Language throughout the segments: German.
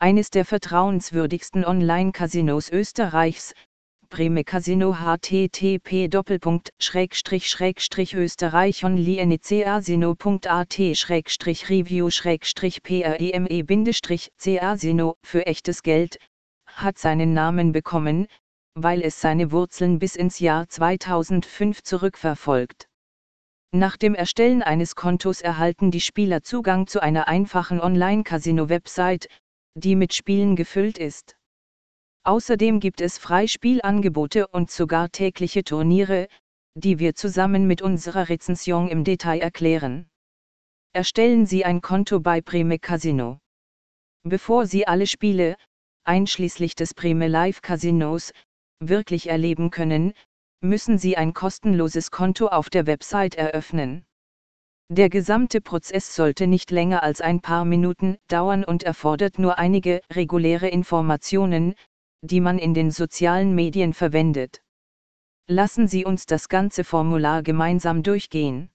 eines der vertrauenswürdigsten Online-Casinos Österreichs, Breme Casino http österreich onlinecasino.at review preme casino für echtes Geld, hat seinen Namen bekommen, weil es seine Wurzeln bis ins Jahr 2005 zurückverfolgt. Nach dem Erstellen eines Kontos erhalten die Spieler Zugang zu einer einfachen Online-Casino-Website, die mit Spielen gefüllt ist. Außerdem gibt es Freispielangebote und sogar tägliche Turniere, die wir zusammen mit unserer Rezension im Detail erklären. Erstellen Sie ein Konto bei Prime Casino. Bevor Sie alle Spiele, einschließlich des Prime Live Casinos, wirklich erleben können, müssen Sie ein kostenloses Konto auf der Website eröffnen. Der gesamte Prozess sollte nicht länger als ein paar Minuten dauern und erfordert nur einige reguläre Informationen, die man in den sozialen Medien verwendet. Lassen Sie uns das ganze Formular gemeinsam durchgehen.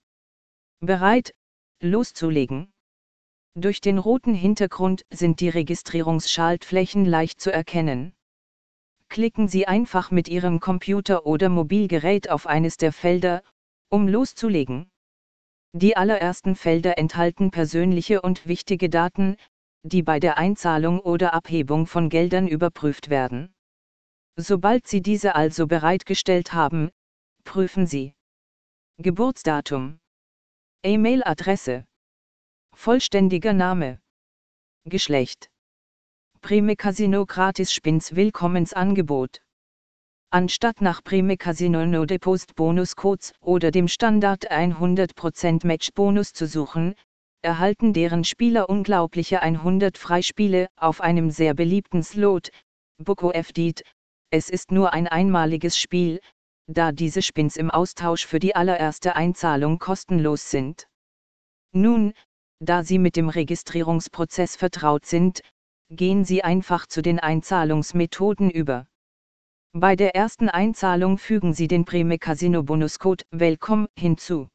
Bereit, loszulegen. Durch den roten Hintergrund sind die Registrierungsschaltflächen leicht zu erkennen. Klicken Sie einfach mit Ihrem Computer oder Mobilgerät auf eines der Felder, um loszulegen. Die allerersten Felder enthalten persönliche und wichtige Daten, die bei der Einzahlung oder Abhebung von Geldern überprüft werden. Sobald Sie diese also bereitgestellt haben, prüfen Sie. Geburtsdatum, E-Mail-Adresse, vollständiger Name, Geschlecht, Prime Casino Gratis Spins Willkommensangebot. Anstatt nach Prime Casino No Depost Bonuscodes oder dem Standard 100% Match Bonus zu suchen, erhalten deren Spieler unglaubliche 100 Freispiele auf einem sehr beliebten Slot, Boko FDIT. Es ist nur ein einmaliges Spiel, da diese Spins im Austausch für die allererste Einzahlung kostenlos sind. Nun, da Sie mit dem Registrierungsprozess vertraut sind, gehen Sie einfach zu den Einzahlungsmethoden über. Bei der ersten Einzahlung fügen Sie den Prime Casino Bonuscode Welcome hinzu.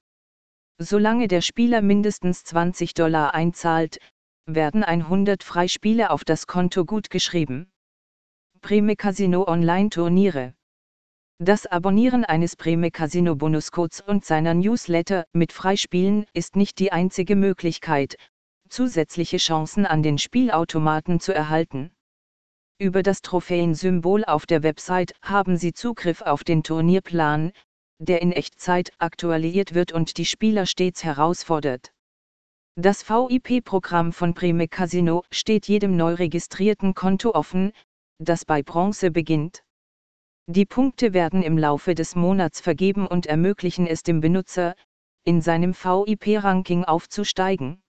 Solange der Spieler mindestens 20 Dollar einzahlt, werden 100 Freispiele auf das Konto gutgeschrieben. Prime Casino Online Turniere Das Abonnieren eines Prime Casino Bonuscodes und seiner Newsletter mit Freispielen ist nicht die einzige Möglichkeit, zusätzliche Chancen an den Spielautomaten zu erhalten. Über das Trophäensymbol auf der Website haben Sie Zugriff auf den Turnierplan, der in Echtzeit aktualisiert wird und die Spieler stets herausfordert. Das VIP-Programm von Prime Casino steht jedem neu registrierten Konto offen, das bei Bronze beginnt. Die Punkte werden im Laufe des Monats vergeben und ermöglichen es dem Benutzer, in seinem VIP-Ranking aufzusteigen.